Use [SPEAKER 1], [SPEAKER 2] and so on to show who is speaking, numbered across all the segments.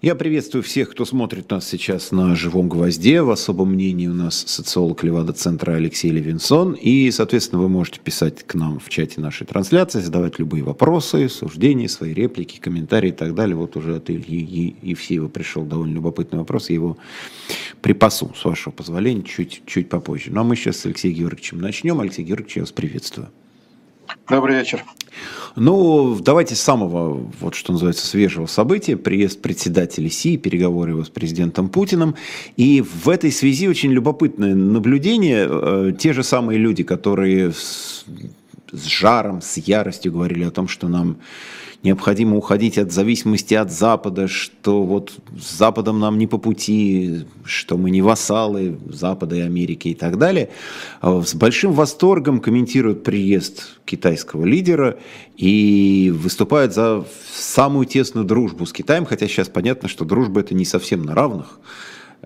[SPEAKER 1] Я приветствую всех, кто смотрит нас сейчас на «Живом гвозде». В особом мнении у нас социолог Левада-центра Алексей Левинсон. И, соответственно, вы можете писать к нам в чате нашей трансляции, задавать любые вопросы, суждения, свои реплики, комментарии и так далее. Вот уже от Ильи Евсеева пришел довольно любопытный вопрос. Я его припасу, с вашего позволения, чуть, чуть попозже. Ну, а мы сейчас с Алексеем Георгиевичем начнем. Алексей Георгиевич, я вас приветствую.
[SPEAKER 2] Добрый вечер.
[SPEAKER 1] Ну, давайте с самого, вот что называется, свежего события. Приезд председателя Си, переговоры его с президентом Путиным. И в этой связи очень любопытное наблюдение. Э, те же самые люди, которые с, жаром, с яростью говорили о том, что нам необходимо уходить от зависимости от Запада, что вот с Западом нам не по пути, что мы не вассалы Запада и Америки и так далее, а с большим восторгом комментируют приезд китайского лидера и выступают за самую тесную дружбу с Китаем, хотя сейчас понятно, что дружба это не совсем на равных,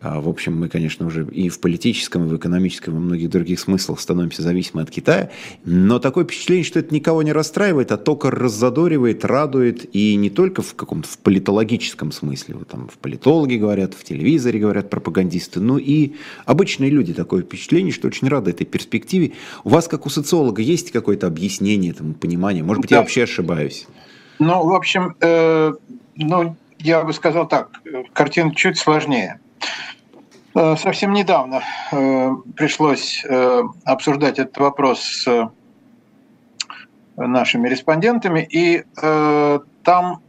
[SPEAKER 1] в общем, мы, конечно, уже и в политическом, и в экономическом, и в многих других смыслах становимся зависимы от Китая. Но такое впечатление, что это никого не расстраивает, а только раззадоривает, радует. И не только в каком-то в политологическом смысле. Вот там в политологи говорят, в телевизоре говорят пропагандисты. Но и обычные люди такое впечатление, что очень рады этой перспективе. У вас, как у социолога, есть какое-то объяснение этому, понимание? Может быть, я вообще ошибаюсь?
[SPEAKER 2] Ну, в общем, э, ну, я бы сказал так, картина чуть сложнее. Э, совсем недавно э, пришлось э, обсуждать этот вопрос с нашими респондентами, и там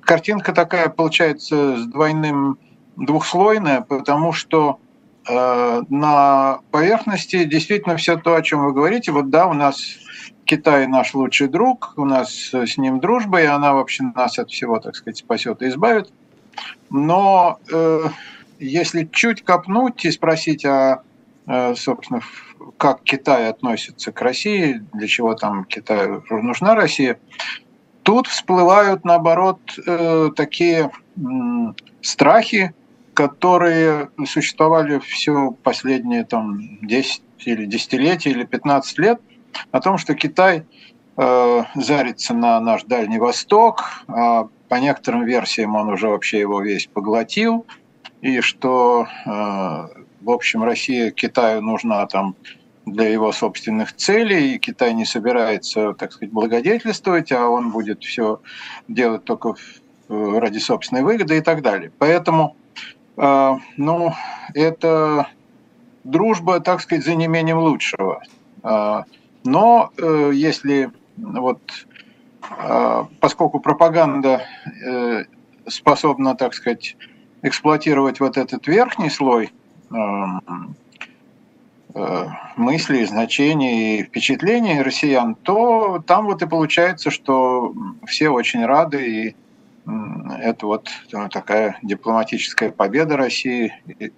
[SPEAKER 2] картинка такая получается с двойным двухслойная, потому что на поверхности действительно все то, о чем вы говорите. Вот да, у нас Китай наш лучший друг, у нас с ним дружба, и она вообще нас от всего, так сказать, спасет и избавит. Но если чуть копнуть и спросить, а, э, собственно, как Китай относится к России, для чего там Китаю нужна Россия, тут всплывают, наоборот, э, такие страхи, которые существовали все последние там, 10 или десятилетия или 15 лет, о том, что Китай э, зарится на наш Дальний Восток, а по некоторым версиям он уже вообще его весь поглотил – и что, э, в общем, Россия Китаю нужна там для его собственных целей, и Китай не собирается, так сказать, благодетельствовать, а он будет все делать только ради собственной выгоды и так далее. Поэтому, э, ну, это дружба, так сказать, за неимением лучшего. Э, но если вот поскольку пропаганда способна, так сказать, эксплуатировать вот этот верхний слой эм, э, мыслей, значений впечатлений россиян, то там вот и получается, что все очень рады, и это вот ну, такая дипломатическая победа России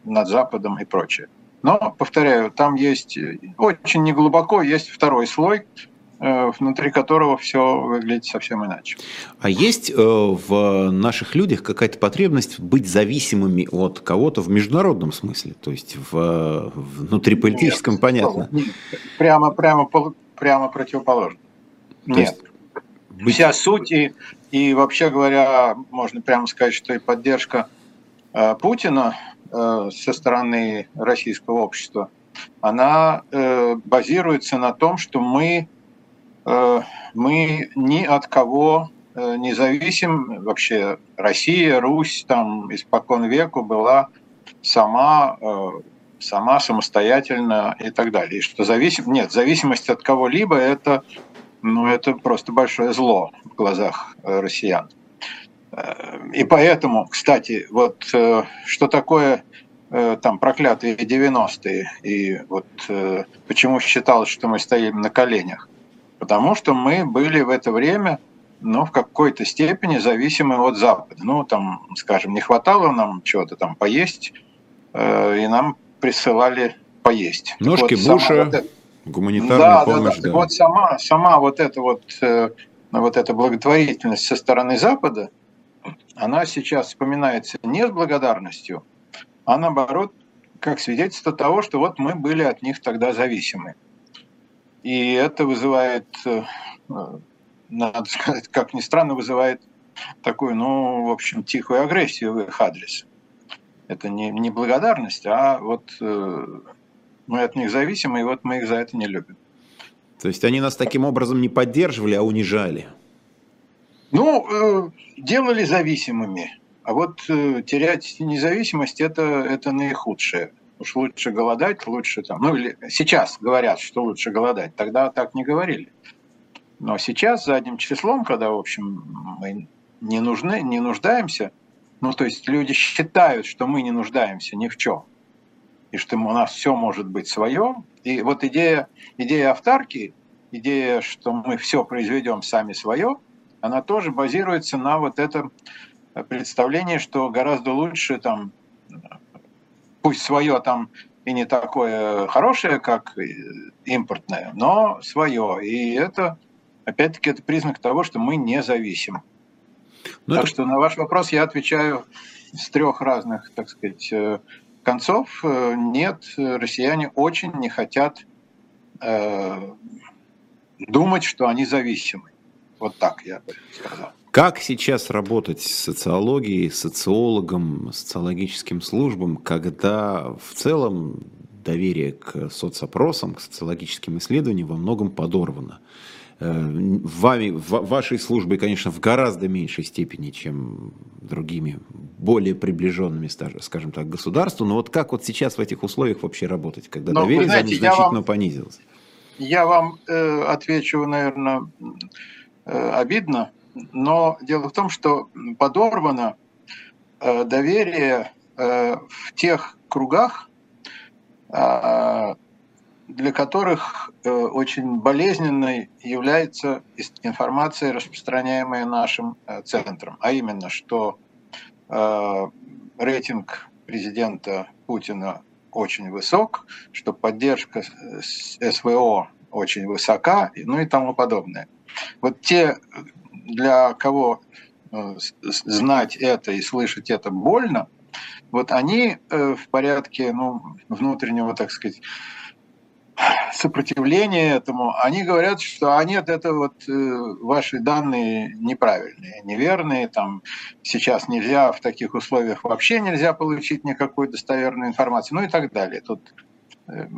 [SPEAKER 2] над Западом и прочее. Но, повторяю, там есть очень неглубоко, есть второй слой, Э, внутри которого все выглядит совсем иначе.
[SPEAKER 1] А есть э, в наших людях какая-то потребность быть зависимыми от кого-то в международном смысле? То есть в внутриполитическом, нет, понятно? Нет,
[SPEAKER 2] прямо, прямо, прямо противоположно. То нет. Есть... Вся суть и, и вообще говоря, можно прямо сказать, что и поддержка э, Путина э, со стороны российского общества, она э, базируется на том, что мы Э, мы ни от кого э, не зависим. Вообще Россия, Русь там испокон веку была сама, э, сама самостоятельно и так далее. И что зависим... Нет, зависимость от кого-либо это, ну, это просто большое зло в глазах россиян. И поэтому, кстати, вот что такое там проклятые 90-е, и вот почему считалось, что мы стоим на коленях – Потому что мы были в это время ну, в какой-то степени зависимы от Запада. Ну, там, скажем, не хватало нам чего-то там поесть, э, и нам присылали поесть.
[SPEAKER 1] Ножки вот Буша, вот это... гуманитарная
[SPEAKER 2] да,
[SPEAKER 1] помощь.
[SPEAKER 2] Да, да. да. Вот сама, сама вот эта вот, э, вот эта благотворительность со стороны Запада, она сейчас вспоминается не с благодарностью, а наоборот, как свидетельство того, что вот мы были от них тогда зависимы. И это вызывает, э, надо сказать, как ни странно, вызывает такую, ну, в общем, тихую агрессию в их адрес. Это не, не благодарность, а вот э, мы от них зависимы, и вот мы их за это не любим.
[SPEAKER 1] То есть они нас таким образом не поддерживали, а унижали?
[SPEAKER 2] Ну, э, делали зависимыми. А вот э, терять независимость это, это наихудшее. Уж лучше голодать, лучше там. Ну, или сейчас говорят, что лучше голодать. Тогда так не говорили. Но сейчас задним числом, когда, в общем, мы не нужны, не нуждаемся, ну, то есть люди считают, что мы не нуждаемся ни в чем, и что у нас все может быть свое. И вот идея, идея автарки, идея, что мы все произведем сами свое, она тоже базируется на вот этом представлении, что гораздо лучше там, пусть свое там и не такое хорошее, как импортное, но свое. И это опять-таки, это признак того, что мы независим. Ну, так это... что на ваш вопрос я отвечаю с трех разных, так сказать, э, концов. Э, нет, россияне очень не хотят э, думать, что они зависимы. Вот так я бы сказал.
[SPEAKER 1] Как сейчас работать с социологией, социологом, социологическим службам, когда в целом доверие к соцопросам, к социологическим исследованиям во многом подорвано? Э, вами, вашей службой, конечно, в гораздо меньшей степени, чем другими, более приближенными, скажем так, государству. Но вот как вот сейчас в этих условиях вообще работать, когда но, доверие знаете, значительно вам, понизилось?
[SPEAKER 2] Я вам э, отвечу, наверное, э, обидно, но дело в том, что подорвано э, доверие э, в тех кругах, э, для которых очень болезненной является информация, распространяемая нашим центром, а именно, что рейтинг президента Путина очень высок, что поддержка СВО очень высока, ну и тому подобное. Вот те, для кого знать это и слышать это больно, вот они в порядке ну, внутреннего, так сказать, сопротивление этому, они говорят, что а нет, это вот э, ваши данные неправильные, неверные, там сейчас нельзя в таких условиях вообще нельзя получить никакой достоверной информации, ну и так далее. Тут э,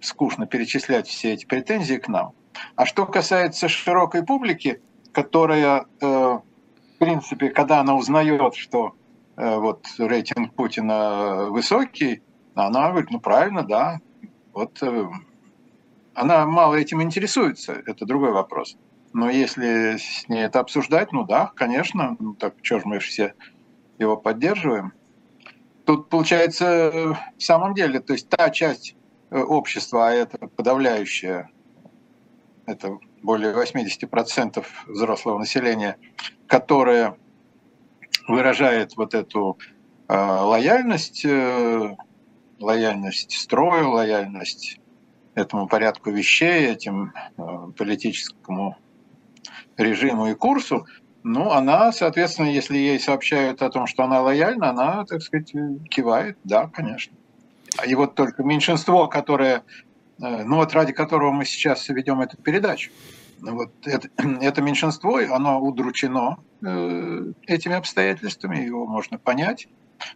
[SPEAKER 2] скучно перечислять все эти претензии к нам. А что касается широкой публики, которая, э, в принципе, когда она узнает, что вот рейтинг Путина высокий, она говорит, ну правильно, да, вот она мало этим интересуется, это другой вопрос. Но если с ней это обсуждать, ну да, конечно, ну так что же мы все его поддерживаем. Тут получается в самом деле, то есть та часть э, общества, а это подавляющая, это более 80% взрослого населения, которое выражает вот эту э, лояльность, э, лояльность строю, лояльность этому порядку вещей, этим э, политическому режиму и курсу, ну, она, соответственно, если ей сообщают о том, что она лояльна, она, так сказать, кивает, да, конечно. И вот только меньшинство, которое, ну вот ради которого мы сейчас ведем эту передачу, вот это, это меньшинство, оно удручено э, этими обстоятельствами, его можно понять.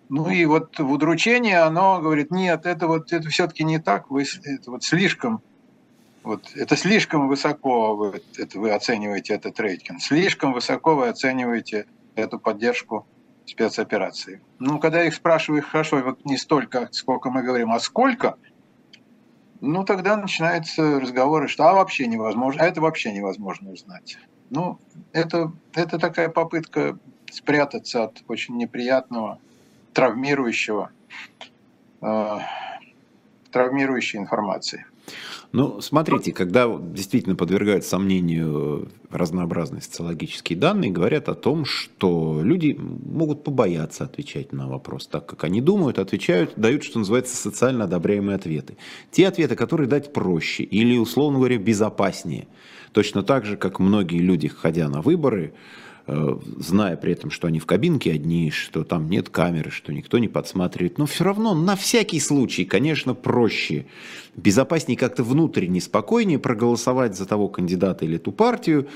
[SPEAKER 2] Ну и вот в удручении оно говорит, нет, это вот это все-таки не так, вы это вот слишком, вот это слишком высоко вы, это вы оцениваете этот рейтинг, слишком высоко вы оцениваете эту поддержку спецоперации. Ну, когда их спрашивают, хорошо, вот не столько, сколько мы говорим, а сколько, ну, тогда начинаются разговоры, что а вообще невозможно, а это вообще невозможно узнать. Ну, это, это такая попытка спрятаться от очень неприятного травмирующего, э, травмирующей информации.
[SPEAKER 1] Ну, смотрите, когда действительно подвергают сомнению разнообразные социологические данные, говорят о том, что люди могут побояться отвечать на вопрос так, как они думают, отвечают, дают, что называется, социально одобряемые ответы. Те ответы, которые дать проще или, условно говоря, безопаснее. Точно так же, как многие люди, ходя на выборы, Э, зная при этом, что они в кабинке одни, что там нет камеры, что никто не подсматривает. Но все равно на всякий случай, конечно, проще, безопаснее как-то внутренне, спокойнее проголосовать за того кандидата или ту партию,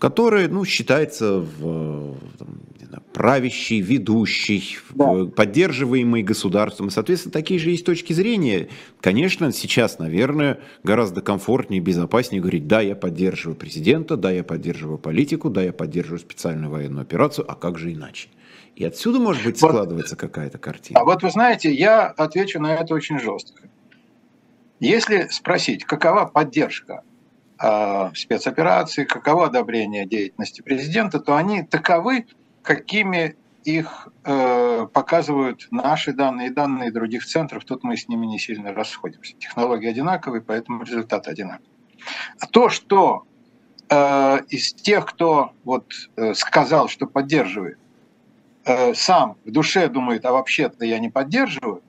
[SPEAKER 1] который ну, считается в, там, знаю, правящий, ведущий, да. поддерживаемый государством. И, соответственно, такие же есть точки зрения. Конечно, сейчас, наверное, гораздо комфортнее, безопаснее говорить, да, я поддерживаю президента, да, я поддерживаю политику, да, я поддерживаю специальную военную операцию, а как же иначе? И отсюда, может быть, складывается вот, какая-то картина.
[SPEAKER 2] А вот вы знаете, я отвечу на это очень жестко. Если спросить, какова поддержка э, спецоперации, каково одобрение деятельности президента, то они таковы, какими их э, показывают наши данные и данные других центров. Тут мы с ними не сильно расходимся. Технологии одинаковые, поэтому результат одинаковый. А то, что э, из тех, кто вот, э, сказал, что поддерживает, э, сам в душе думает, а вообще-то я не поддерживаю,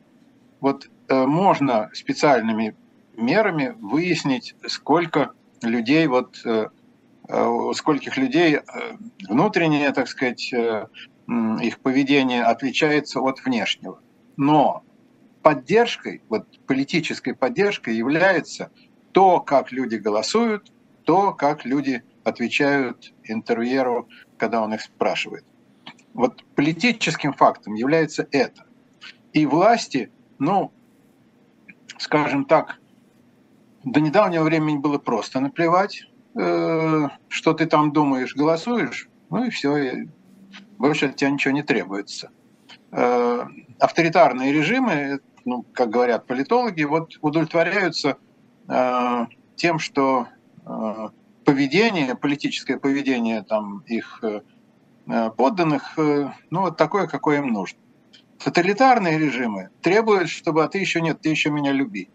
[SPEAKER 2] вот э, можно специальными мерами выяснить, сколько людей, вот, э, э, у скольких людей э, внутреннее, так сказать, их поведение отличается от внешнего. Но поддержкой, вот политической поддержкой является то, как люди голосуют, то, как люди отвечают интервьюеру, когда он их спрашивает. Вот политическим фактом является это. И власти, ну, скажем так, до недавнего времени было просто наплевать, э, что ты там думаешь, голосуешь, ну и все, больше от тебя ничего не требуется. Э, авторитарные режимы, ну, как говорят политологи, вот удовлетворяются э, тем, что поведение, политическое поведение там их подданных, ну вот такое, какое им нужно. Тоталитарные режимы требуют, чтобы, а ты еще нет, ты еще меня люби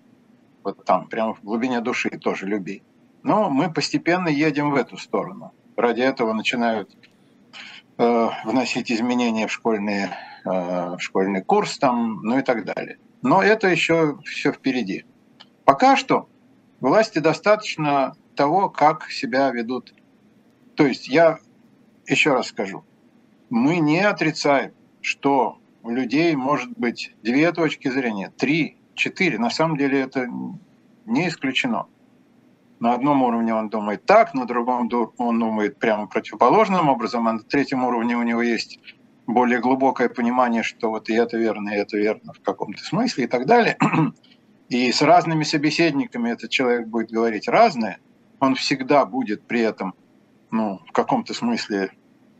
[SPEAKER 2] вот там, прямо в глубине души тоже люби. Но мы постепенно едем в эту сторону. Ради этого начинают э, вносить изменения в, школьные, э, в школьный курс, там, ну и так далее. Но это еще все впереди. Пока что власти достаточно того, как себя ведут. То есть я еще раз скажу, мы не отрицаем, что у людей может быть две точки зрения, три, четыре. На самом деле это не исключено. На одном уровне он думает так, на другом он думает прямо противоположным образом, а на третьем уровне у него есть более глубокое понимание, что вот и это верно, и это верно в каком-то смысле и так далее. И с разными собеседниками этот человек будет говорить разное, он всегда будет при этом ну, в каком-то смысле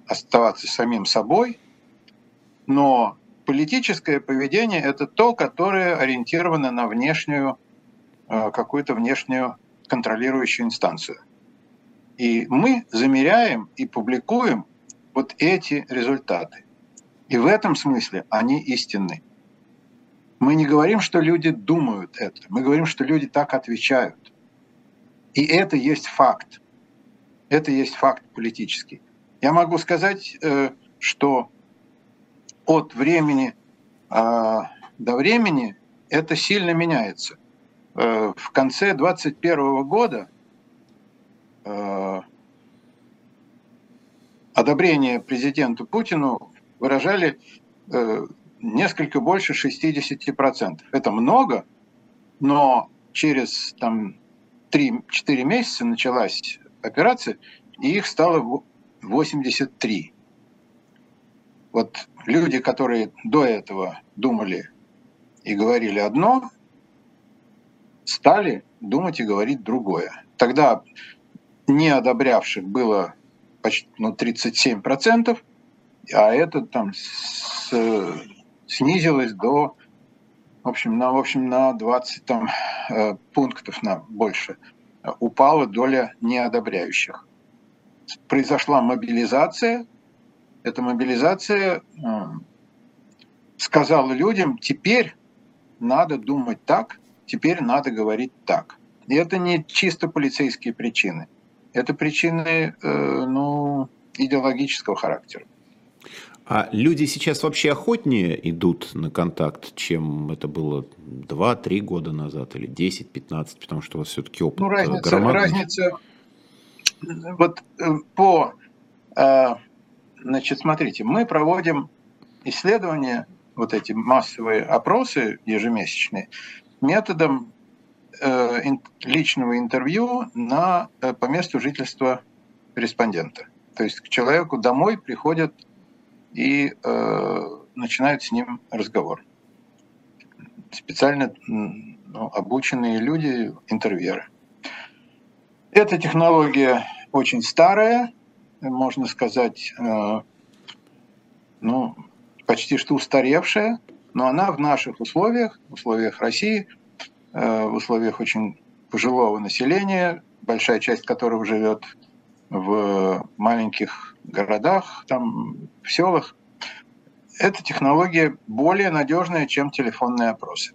[SPEAKER 2] оставаться самим собой, но политическое поведение – это то, которое ориентировано на внешнюю, э, какую-то внешнюю контролирующую инстанцию. И мы замеряем и публикуем вот эти результаты. И в этом смысле они истинны. Мы не говорим, что люди думают это, мы говорим, что люди так отвечают. И это есть факт. Это есть факт политический. Я могу сказать, э, что от времени а, до времени это сильно меняется. Э, в конце 2021 года э, одобрение президенту Путину выражали э, несколько больше 60%. Это много, но через там, 3-4 месяца началась операция, и их стало 83. Вот люди, которые до этого думали и говорили одно, стали думать и говорить другое. Тогда не одобрявших было почти ну, 37%, а это там с, снизилось до, в общем, на, в общем, на 20 там, э, пунктов на больше упала доля неодобряющих. Произошла мобилизация, эта мобилизация сказала людям, теперь надо думать так, теперь надо говорить так. И это не чисто полицейские причины. Это причины э, ну, идеологического характера.
[SPEAKER 1] А люди сейчас вообще охотнее идут на контакт, чем это было 2-3 года назад или 10-15, потому что у вас все-таки опыт ну,
[SPEAKER 2] разница, громадный. разница вот э, по э, Значит, смотрите, мы проводим исследования, вот эти массовые опросы ежемесячные, методом э, личного интервью на, э, по месту жительства респондента. То есть к человеку домой приходят и э, начинают с ним разговор. Специально ну, обученные люди, интервьюеры. Эта технология очень старая, можно сказать, э, ну, почти что устаревшая, но она в наших условиях, в условиях России, э, в условиях очень пожилого населения, большая часть которого живет в маленьких городах, там, в селах, эта технология более надежная, чем телефонные опросы.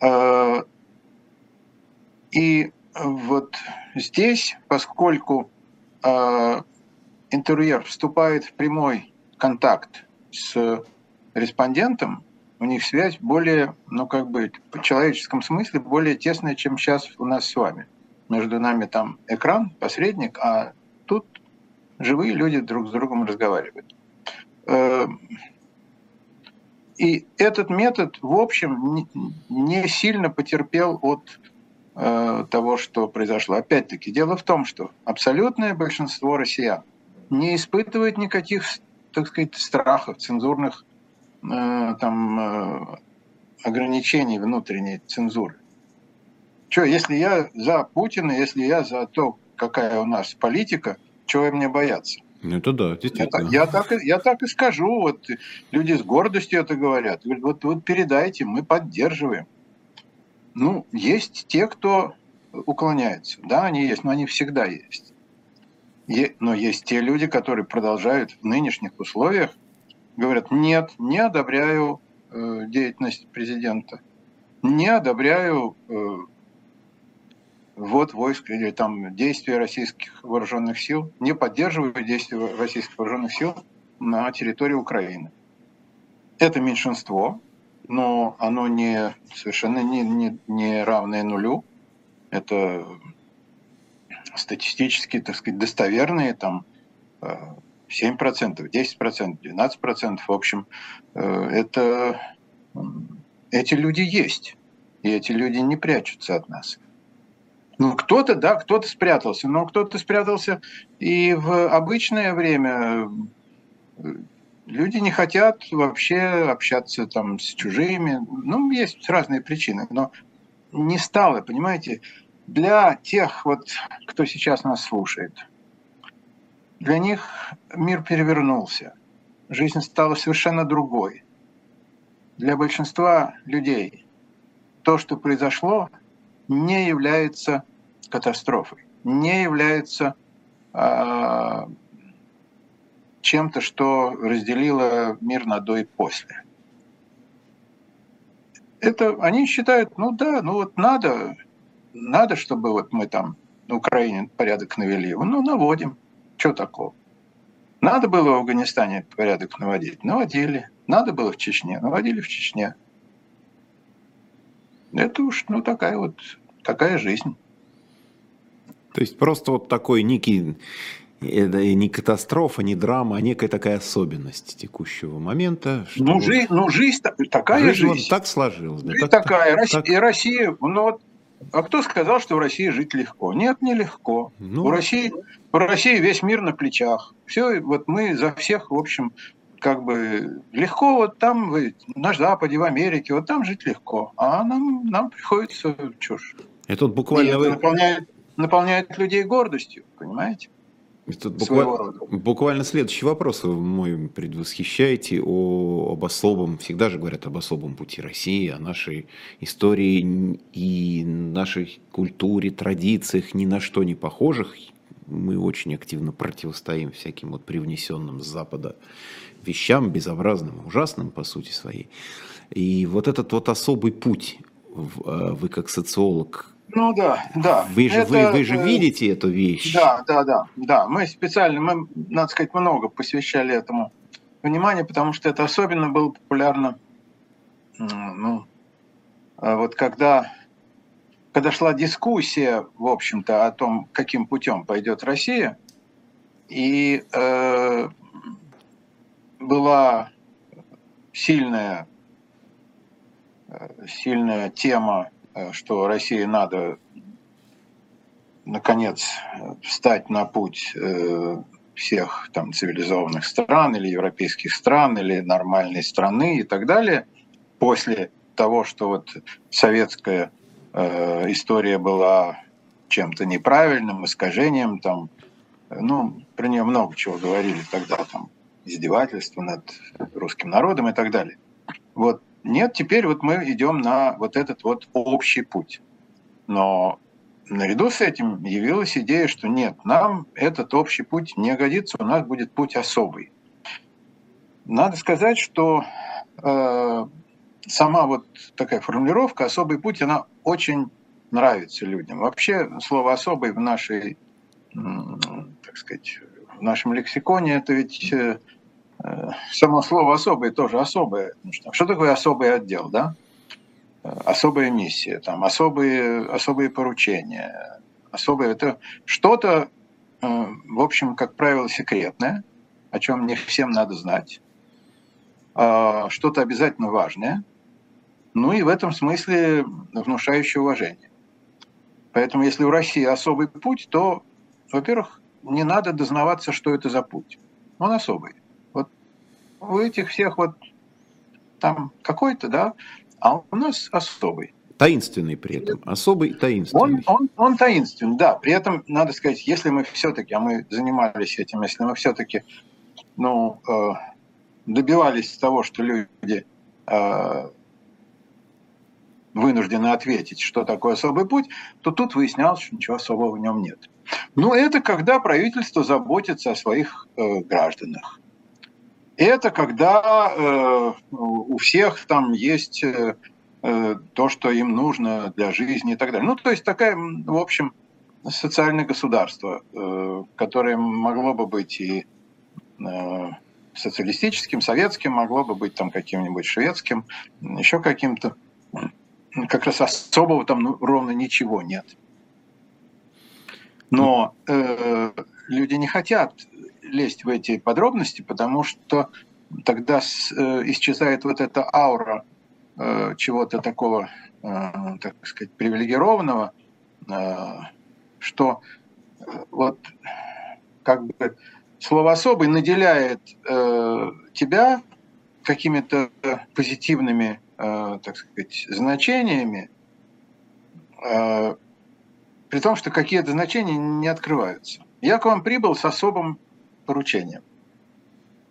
[SPEAKER 2] Э, и вот здесь, поскольку интервьюер вступает в прямой контакт с респондентом, у них связь более, ну как бы в человеческом смысле более тесная, чем сейчас у нас с вами. Между нами там экран, посредник, а тут живые люди друг с другом разговаривают. Э, и этот метод, в общем, не сильно потерпел от э, того, что произошло. Опять-таки, дело в том, что абсолютное большинство россиян не испытывает никаких, так сказать, страхов, цензурных э, там, э, ограничений внутренней цензуры. Что, если я за Путина, если я за то, какая у нас политика, чего мне бояться?
[SPEAKER 1] Ну, это да,
[SPEAKER 2] действительно. Я, я, так, я так и скажу. Вот люди с гордостью это говорят. Говорят, вот, вот передайте, мы поддерживаем. Ну, есть те, кто уклоняется. Да, они есть, но они всегда есть. Но есть те люди, которые продолжают в нынешних условиях, говорят, нет, не одобряю э, деятельность президента, не одобряю э, ввод войск или там действия российских вооруженных сил, не поддерживаю действия российских вооруженных сил на территории Украины. Это меньшинство, но оно не совершенно не, не, не равное нулю. Это статистически, так сказать, достоверные там 7%, 10%, 12%, в общем, э, это эти люди есть, и эти люди не прячутся от нас. Ну, кто-то, да, кто-то спрятался, но кто-то спрятался и в обычное время. Люди не хотят вообще общаться там с чужими. Ну, есть разные причины, но не стало, понимаете, для тех, вот, кто сейчас нас слушает, для них мир перевернулся, жизнь стала совершенно другой. Для большинства людей то, что произошло, не является катастрофой, не является э, чем-то, что разделило мир на до и после. Это они считают, ну да, ну вот надо, надо, чтобы вот мы там на Украине порядок навели. Ну, наводим. Что такого? Надо было в Афганистане порядок наводить. Наводили. Надо было в Чечне. Наводили в Чечне. Это уж, ну, такая вот, такая жизнь.
[SPEAKER 1] То есть просто вот такой некий, это не катастрофа, не драма, а некая такая особенность текущего момента.
[SPEAKER 2] Что ну, жизнь, ну, жизнь такая жизнь.
[SPEAKER 1] жизнь. Вот так сложилась.
[SPEAKER 2] Жизнь так, такая. Так, Россия, так... Россия, ну вот, а кто сказал, что в России жить легко? Нет, нелегко. Ну... У России, у России весь мир на плечах. Все, вот мы за всех, в общем, как бы легко вот там, вы, на Западе, в Америке, вот там жить легко. А нам, нам приходится чушь.
[SPEAKER 1] Это вот буквально... И это
[SPEAKER 2] наполняет, наполняет людей гордостью, понимаете?
[SPEAKER 1] Тут буквально, буквально следующий вопрос вы мой предвосхищаете о, об особом, всегда же говорят об особом пути России, о нашей истории и нашей культуре, традициях, ни на что не похожих. Мы очень активно противостоим всяким вот привнесенным с Запада вещам, безобразным, ужасным по сути своей. И вот этот вот особый путь, э, вы как социолог
[SPEAKER 2] ну да, да.
[SPEAKER 1] Вы же, это, вы, вы же видите эту вещь.
[SPEAKER 2] Да, да, да, да. Мы специально, мы, надо сказать, много посвящали этому внимания, потому что это особенно было популярно, ну, а вот когда, когда шла дискуссия, в общем-то, о том, каким путем пойдет Россия, и э, была сильная, э, сильная тема Э, что России надо наконец, встать на путь всех там цивилизованных стран или европейских стран или нормальной страны и так далее после того, что вот советская э, история была чем-то неправильным, искажением, там, ну, про нее много чего говорили тогда, там, издевательство над русским народом и так далее. Вот нет, теперь вот мы идем на вот этот вот общий путь. Но наряду с этим явилась идея, что нет, нам этот общий путь не годится, у нас будет путь особый. Надо сказать, что э, сама вот такая формулировка «особый путь», она очень нравится людям. Вообще слово «особый» в нашей, так сказать, в нашем лексиконе это ведь э, само слово «особый» тоже особое. Что такое особый отдел, да? Особая миссия, там, особые, особые поручения. Особое это что-то, э, в общем, как правило, секретное, о чем не всем надо знать. А, что-то обязательно важное – ну и в этом смысле внушающее уважение. Поэтому если у России особый путь, то, во-первых, не надо дознаваться, что это за путь. Он особый. У этих всех вот там какой-то, да, а у нас особый.
[SPEAKER 1] Таинственный при этом, особый таинственный.
[SPEAKER 2] Он, он, он таинственный, да. При этом, надо сказать, если мы все-таки, а мы занимались этим, если мы все-таки ну, э, добивались того, что люди э, вынуждены ответить, что такое особый путь, то тут выяснялось, что ничего особого в нем нет. Но это когда правительство заботится о своих э, гражданах. Это когда э, у всех там есть э, э, то, что им нужно для жизни и так далее. Ну, то есть такая, в общем, социальное государство, э, которое могло бы быть и э, социалистическим, советским, могло бы быть там каким-нибудь шведским, еще каким-то как раз особого там ну, ровно ничего нет. Но э, люди не хотят лезть в эти подробности, потому что тогда э, исчезает вот эта аура э, чего-то такого, э, так сказать, привилегированного, что вот как бы слово особый наделяет тебя какими-то позитивными так сказать, значениями, при том, что какие-то значения не открываются. Я к вам прибыл с особым поручением.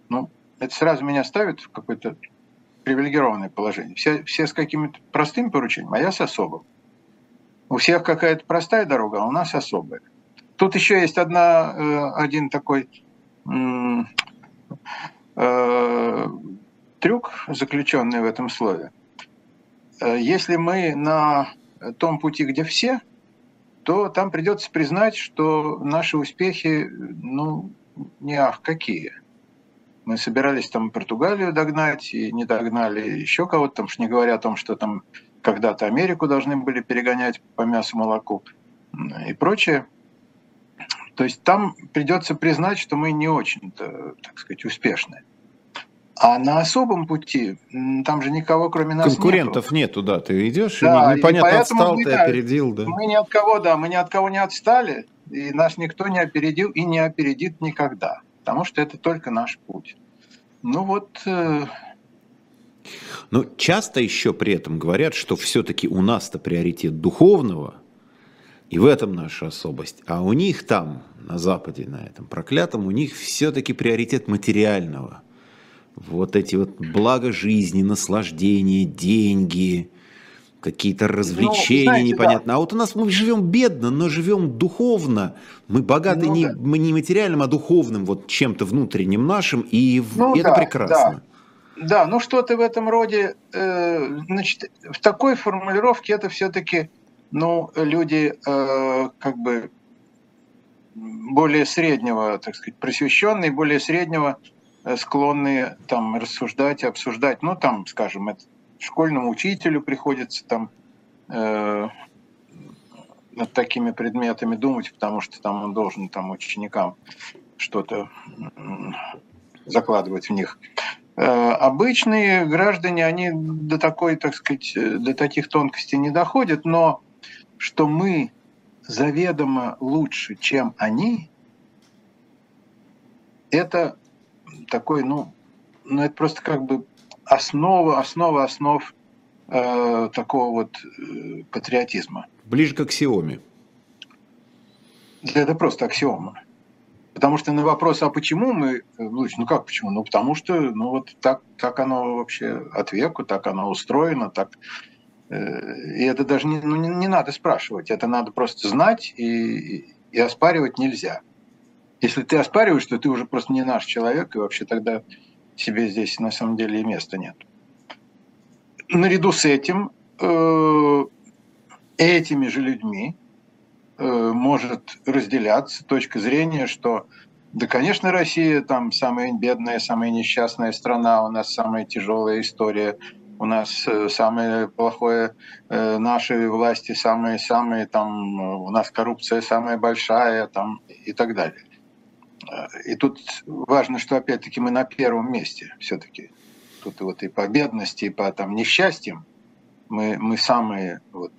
[SPEAKER 2] Ну, это сразу меня ставит в какое-то привилегированное положение. Все, все с каким-то простым поручением, а я с особым. У всех какая-то простая дорога, а у нас особая. Тут еще есть одна, э, один такой трюк, заключенный в этом слове. Э, если мы на том пути, где все, то там придется признать, что наши успехи, ну, не ах, какие. Мы собирались там Португалию догнать и не догнали еще кого-то, там, не говоря о том, что там когда-то Америку должны были перегонять по мясу, молоку и прочее. То есть там придется признать, что мы не очень-то, так сказать, успешны. А на особом пути там же никого, кроме нас,
[SPEAKER 1] Конкурентов нету, нету да. Ты идешь, да, и непонятно, и отстал мы, ты, опередил, да.
[SPEAKER 2] Мы ни от кого, да, мы ни от кого не отстали, и нас никто не опередил и не опередит никогда, потому что это только наш путь. Ну вот... Э...
[SPEAKER 1] Но часто еще при этом говорят, что все-таки у нас-то приоритет духовного, и в этом наша особость. А у них там, на Западе, на этом проклятом, у них все-таки приоритет материального – вот эти вот блага жизни, наслаждения, деньги, какие-то ну, развлечения ну, знаете, непонятно. Да. А вот у нас мы живем бедно, но живем духовно. Мы богаты ну, не, да. мы не материальным, а духовным, вот чем-то внутренним нашим, и, ну, это да, прекрасно.
[SPEAKER 2] Да. да, ну что-то в этом роде, э, значит, в такой формулировке это все-таки, ну, люди э, как бы более среднего, так сказать, просвещенные, более среднего Э, склонны там рассуждать, обсуждать. Ну, там, скажем, это школьному учителю приходится там э, над такими предметами думать, потому что там он должен там ученикам что-то закладывать в них. Э, обычные граждане, они до такой, так сказать, до таких тонкостей не доходят, но что мы заведомо лучше, чем они, это такой, ну, ну это просто как бы основа, основа основ э, такого вот э, патриотизма.
[SPEAKER 1] Ближе к аксиоме.
[SPEAKER 2] Это просто аксиома. Потому что на вопрос, а почему мы, ну как почему? Ну потому что, ну вот так, так оно вообще от веку, так оно устроено, так. Э, и это даже не, ну, не, не надо спрашивать, это надо просто знать и, и оспаривать нельзя. Если ты оспариваешь, то ты уже просто не наш человек, и вообще тогда себе здесь на самом деле и места нет. Наряду с этим, э, этими же людьми, Э, может разделяться точка зрения, что да, конечно, Россия там самая бедная, самая несчастная страна, у нас самая тяжелая история, у нас э, самое плохое, э, наши власти самые-самые, там, у нас коррупция самая большая, там, и так далее. И тут важно, что опять-таки мы на первом месте все-таки. Тут вот и по бедности, и по там несчастьям мы, мы самые, вот,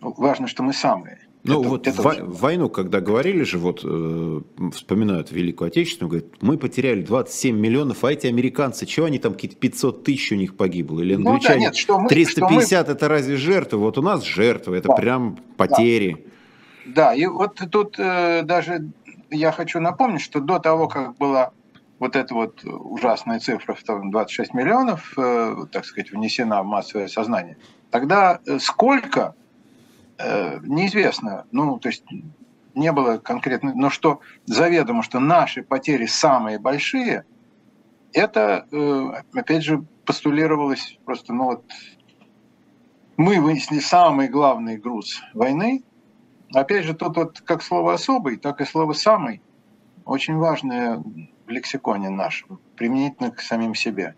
[SPEAKER 2] важно, что мы самые.
[SPEAKER 1] Ну это, вот это в, войну, когда говорили же, вот э, вспоминают Великую Отечественную, говорят, мы потеряли 27 миллионов, а эти американцы, чего они там какие-то 500 тысяч у них погибло? Или англичане, ну, да, нет, что мы, 350 что мы... это разве жертвы? Вот у нас жертвы, это да. прям потери.
[SPEAKER 2] Да. да, и вот тут э, даже я хочу напомнить, что до того, как была вот эта вот ужасная цифра в 26 миллионов, э, так сказать, внесена в массовое сознание, тогда э, сколько Э, неизвестно. Ну, то есть не было конкретно, но что заведомо, что наши потери самые большие, это, опять же, постулировалось просто, ну вот, мы вынесли самый главный груз войны. Опять же, тут вот как слово «особый», так и слово «самый» очень важное в лексиконе нашем, применительно к самим себе.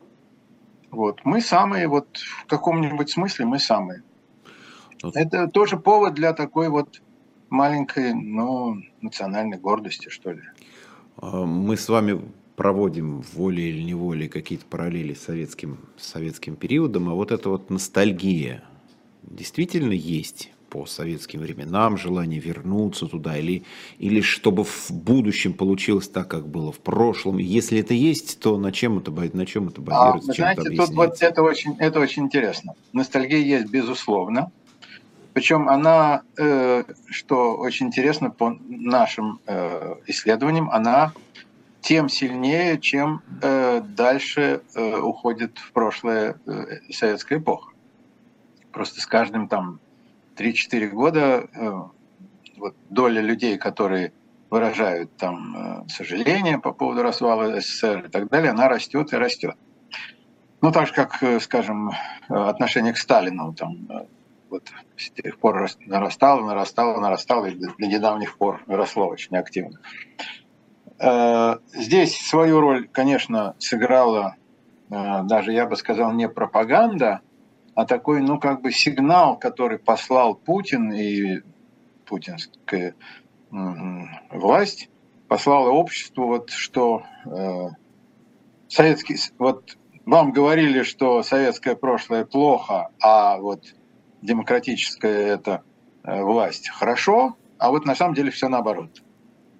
[SPEAKER 2] Вот. Мы самые, вот в каком-нибудь смысле мы самые. Это тоже повод для такой вот маленькой, ну, национальной гордости, что ли.
[SPEAKER 1] А, мы с вами проводим волей или неволей какие-то параллели с советским, с советским периодом, а вот эта вот ностальгия действительно есть по советским временам, желание вернуться туда, или, или чтобы в будущем получилось так, как было в прошлом. Если это есть, то на чем это, на чем это базируется? А,
[SPEAKER 2] знаете, тут вот это очень, это очень интересно. Ностальгия есть, безусловно. Причем она, э, что очень интересно по нашим э, исследованиям, она тем сильнее, чем э, дальше уходит в прошлое советская эпоха. Просто с каждым там 3-4 года вот доля людей, которые выражают там сожаление по поводу развала СССР и так далее, она растет и растет. Ну, так же, как, скажем, отношение к Сталину там, вот с тех пор нарастало, нарастало, нарастало, и до недавних пор росло очень активно. Э, здесь свою роль, конечно, сыграла э, даже, я бы сказал, не пропаганда, а такой, ну, как бы сигнал, который послал Путин и путинская власть, послала обществу, вот, что э, советский, вот вам говорили, что советское прошлое плохо, а вот демократическая эта э, власть хорошо, а вот на самом деле все наоборот.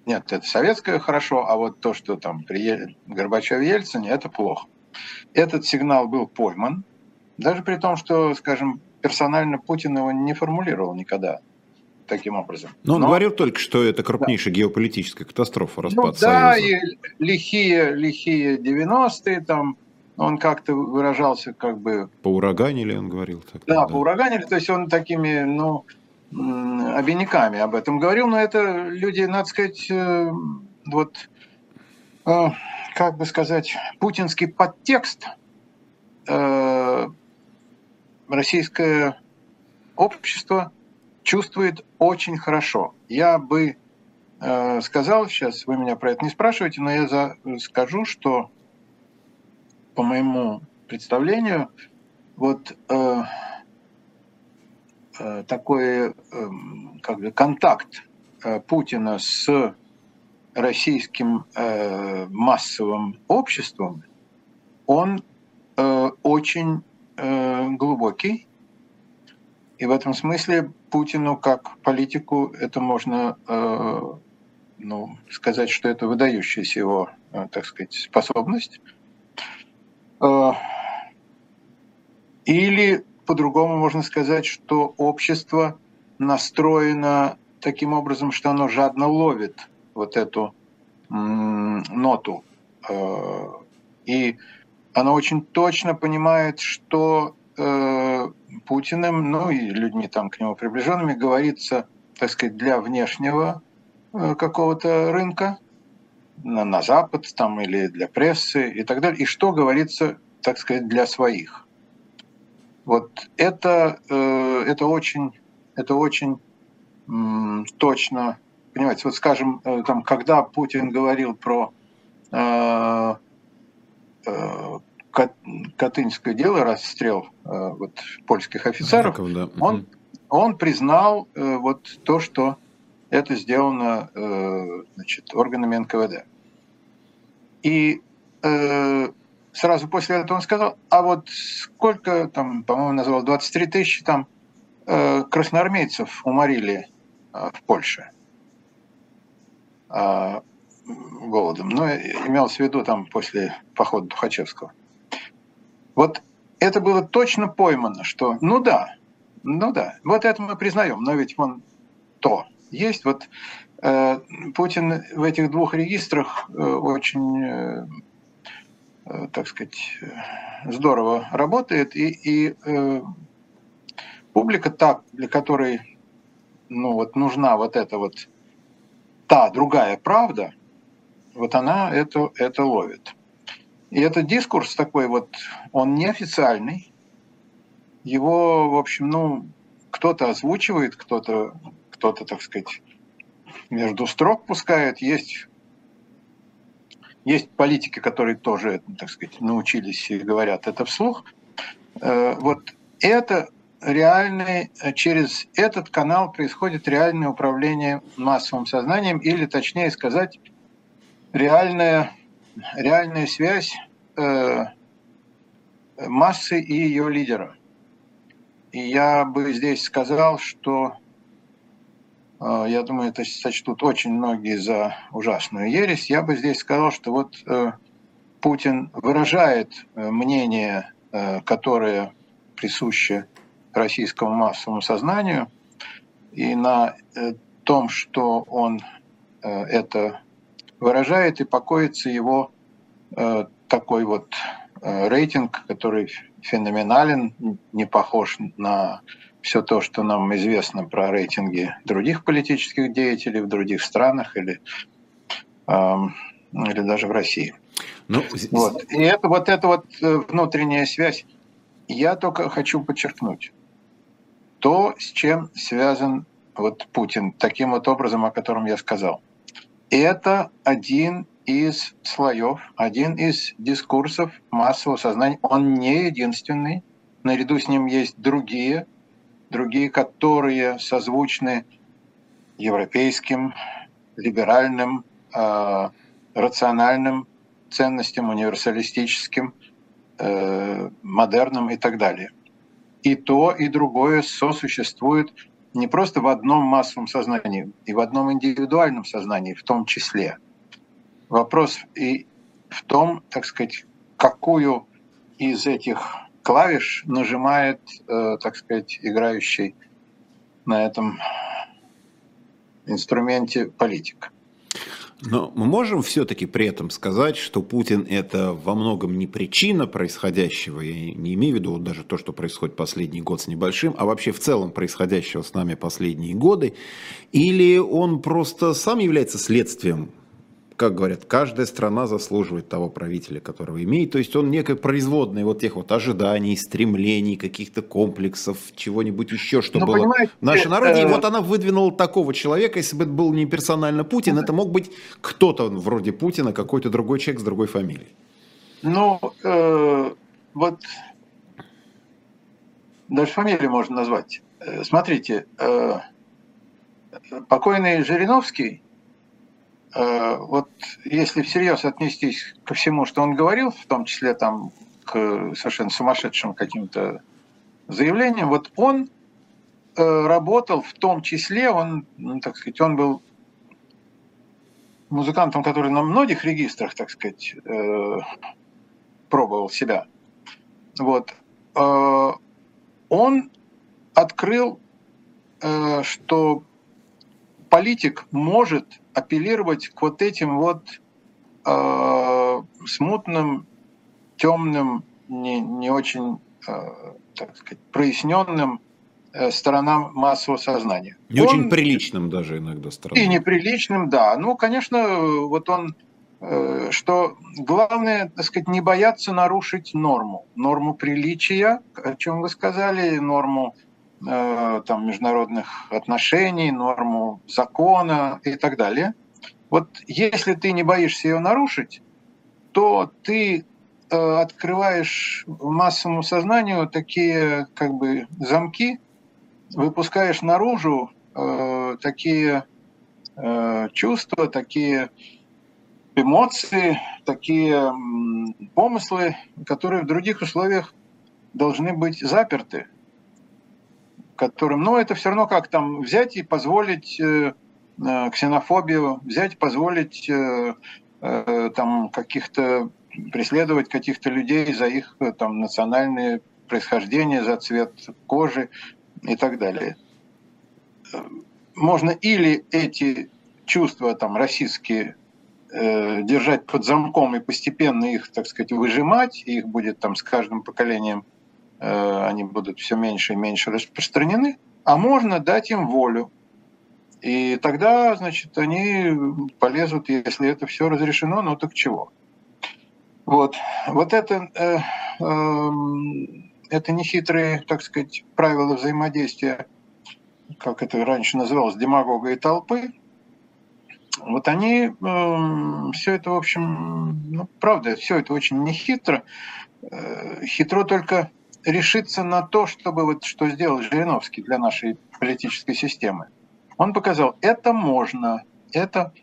[SPEAKER 2] Нет, это советское хорошо, а вот то, что там при Горбачеве Ельцине, это плохо. Этот сигнал был пойман, даже при том, что, скажем, персонально Путин его не формулировал никогда таким образом.
[SPEAKER 1] Но он Но... говорил только, что это крупнейшая да. геополитическая катастрофа, распад ну,
[SPEAKER 2] да,
[SPEAKER 1] Союза.
[SPEAKER 2] и лихие, лихие 90-е, там, он как-то выражался как бы...
[SPEAKER 1] По ураганили, он говорил.
[SPEAKER 2] Так, да, да, по ураганили, то есть он такими, ну, обиняками об этом говорил, но это люди, надо сказать, э, вот, э, как бы сказать, путинский подтекст э, российское общество чувствует очень хорошо. Я бы сказал сейчас, вы меня про это не спрашиваете, но я за, скажу, что по моему представлению, вот э, э, такой э, как бы контакт э, Путина с российским э, массовым обществом, он э, очень э, глубокий. И в этом смысле Путину как политику это можно э, ну, сказать, что это выдающаяся его, э, так сказать, способность. Или по-другому можно сказать, что общество настроено таким образом, что оно жадно ловит вот эту ноту. И оно очень точно понимает, что э, Путиным, ну и людьми там к нему приближенными, говорится, так сказать, для внешнего э, какого-то рынка, на, на Запад там или для прессы и так далее, и что говорится, так сказать, для своих. Вот это, это очень, это очень точно понимаете, вот скажем, э, там, когда Путин говорил про э, э, Катынское дело, расстрел э, вот, польских офицеров, Раков, да. он, он признал э, вот то, что это сделано э, значит, органами НКВД. И э, сразу после этого он сказал, а вот сколько, там, по-моему, назвал 23 тысячи там э, красноармейцев уморили э, в Польше. Голодом. Но имелось в виду там после похода Тухачевского. Вот это было точно поймано, что ну да, ну да, вот это мы признаем, но ведь он то есть. Вот э, Путин в этих двух регистрах э, очень, э, э, так сказать, здорово работает, и, и э, публика та, для которой ну, вот нужна вот эта вот та другая правда, вот она это, это ловит. И этот дискурс такой вот, он неофициальный. Его, в общем, ну, кто-то озвучивает, кто-то, кто-то, так сказать, между строк пускает. Есть, есть политики, которые тоже, так сказать, научились и говорят это вслух. Э, вот это реальный, через этот канал происходит реальное управление массовым сознанием, или точнее сказать, реальная, реальная связь э, массы и ее лидера. И я бы здесь сказал, что э, я думаю, это сочтут очень многие за ужасную ересь. Я бы здесь сказал, что вот э, Путин выражает э, мнение, э, которое присуще российскому массовому сознанию, и на э, том, что он э, это выражает, и покоится его э, такой вот рейтинг, который феноменален, не похож на все то, что нам известно про рейтинги других политических деятелей в других странах или, или даже в России. Ну, вот. И это вот эта вот внутренняя связь, я только хочу подчеркнуть то, с чем связан вот Путин, таким вот образом, о котором я сказал. Это один из слоев, один из дискурсов массового сознания. Он не единственный. Наряду с ним есть другие, другие, которые созвучны европейским, либеральным, э, рациональным ценностям, универсалистическим, э, модерным и так далее и то, и другое сосуществует не просто в одном массовом сознании, и в одном индивидуальном сознании в том числе. Вопрос и в том, так сказать, какую из этих клавиш нажимает, э, так сказать, играющий на этом инструменте политик.
[SPEAKER 1] Но мы можем все-таки при этом сказать, что Путин это во многом не причина происходящего, я не имею в виду даже то, что происходит последний год с небольшим, а вообще в целом происходящего с нами последние годы, или он просто сам является следствием как говорят, каждая страна заслуживает того правителя, которого имеет. То есть он некое производное вот тех вот ожиданий, стремлений, каких-то комплексов, чего-нибудь еще, что Но ну, было в нашем народе. И вот она выдвинула такого человека, если бы это был не персонально Путин, это мог быть кто-то вроде Путина, какой-то другой человек с другой фамилией.
[SPEAKER 2] Ну, э, вот даже фамилию можно назвать. Э, смотрите, э, покойный Жириновский Э, вот если всерьез отнестись ко всему, что он говорил, в том числе там к совершенно сумасшедшим каким-то заявлениям, вот он э, работал в том числе, он, ну, так сказать, он был музыкантом, который на многих регистрах, так сказать, э, пробовал себя. Вот. Э, он открыл, э, что политик может апеллировать к вот этим вот э, смутным, темным, не, не очень, э, так сказать, проясненным Э, сторонам массового сознания.
[SPEAKER 1] Не он, очень приличным даже иногда сторонам.
[SPEAKER 2] И неприличным, да. Ну, конечно, вот он, э, что главное, так сказать, не бояться нарушить норму. Норму приличия, о чем вы сказали, норму э, там, международных отношений, норму закона и так далее. Вот если ты не боишься ее нарушить, то ты открываешь массовому сознанию такие как бы замки, выпускаешь наружу э, такие э, чувства, такие эмоции, такие э, помыслы, которые в других условиях должны быть заперты, которым, ну, это все равно как там взять и позволить э, э, ксенофобию, взять позволить э, э, там каких-то преследовать каких-то людей за их э, там национальное происхождение, за цвет кожи, и так далее. Можно или эти чувства там российские э, держать под замком и постепенно их, так сказать, выжимать, и их будет там с каждым поколением, э, они будут все меньше и меньше распространены, а можно дать им волю. И тогда, значит, они полезут, если это все разрешено, ну так чего? Вот, вот это э, э, это не хитрые, так сказать, правила взаимодействия, как это раньше называлось, демагога и толпы. Вот они, э, все это, в общем, ну, правда, все это очень нехитро. Э, хитро только решиться на то, чтобы вот что сделал Жириновский для нашей политической системы. Он показал, это можно, это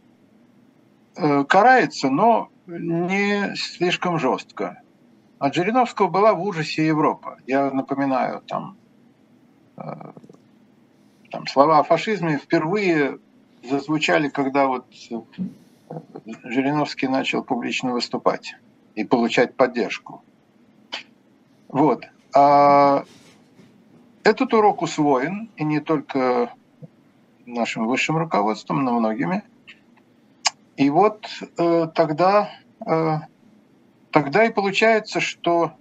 [SPEAKER 2] э, карается, но не слишком жестко. От Жириновского была в ужасе Европа. Я напоминаю, там, э, там слова о фашизме впервые зазвучали, когда вот э, Жириновский начал публично выступать и получать поддержку. Вот. А этот урок усвоен, и не только нашим высшим руководством, но многими. И вот э, тогда э, тогда и получается, что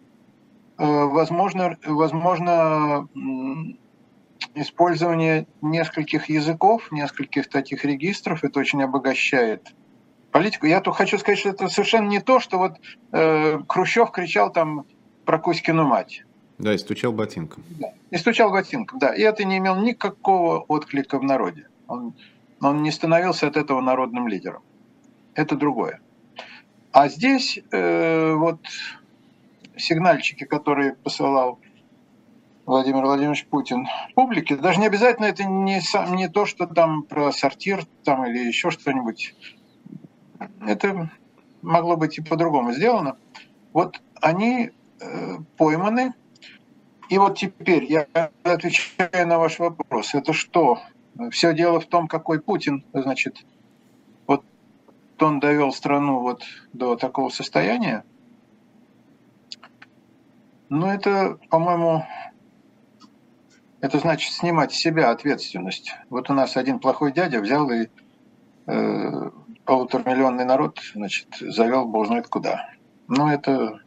[SPEAKER 2] э, возможно, возможно использование нескольких языков, нескольких таких регистров, это очень обогащает политику. Я тут хочу сказать, что это совершенно не то, что вот э, Хрущев кричал там про Кузькину мать.
[SPEAKER 1] Да, и стучал ботинком.
[SPEAKER 2] Да, и стучал ботинком, да. И это не имел никакого отклика в народе. Он, он не становился от этого народным лидером. Это другое. А здесь э, вот сигнальчики, которые посылал Владимир Владимирович Путин публике, даже не обязательно это не, сам, не то, что там про сортир там, или еще что-нибудь. Это могло быть и по-другому сделано. Вот они э, пойманы. И вот теперь я отвечаю на ваш вопрос. Это что? Все дело в том, какой Путин, значит, он довел страну вот до такого состояния, ну, это, по-моему, это значит снимать с себя ответственность. Вот у нас один плохой дядя взял и э, полуторамиллионный народ, значит, завел бог знает куда. Ну, это,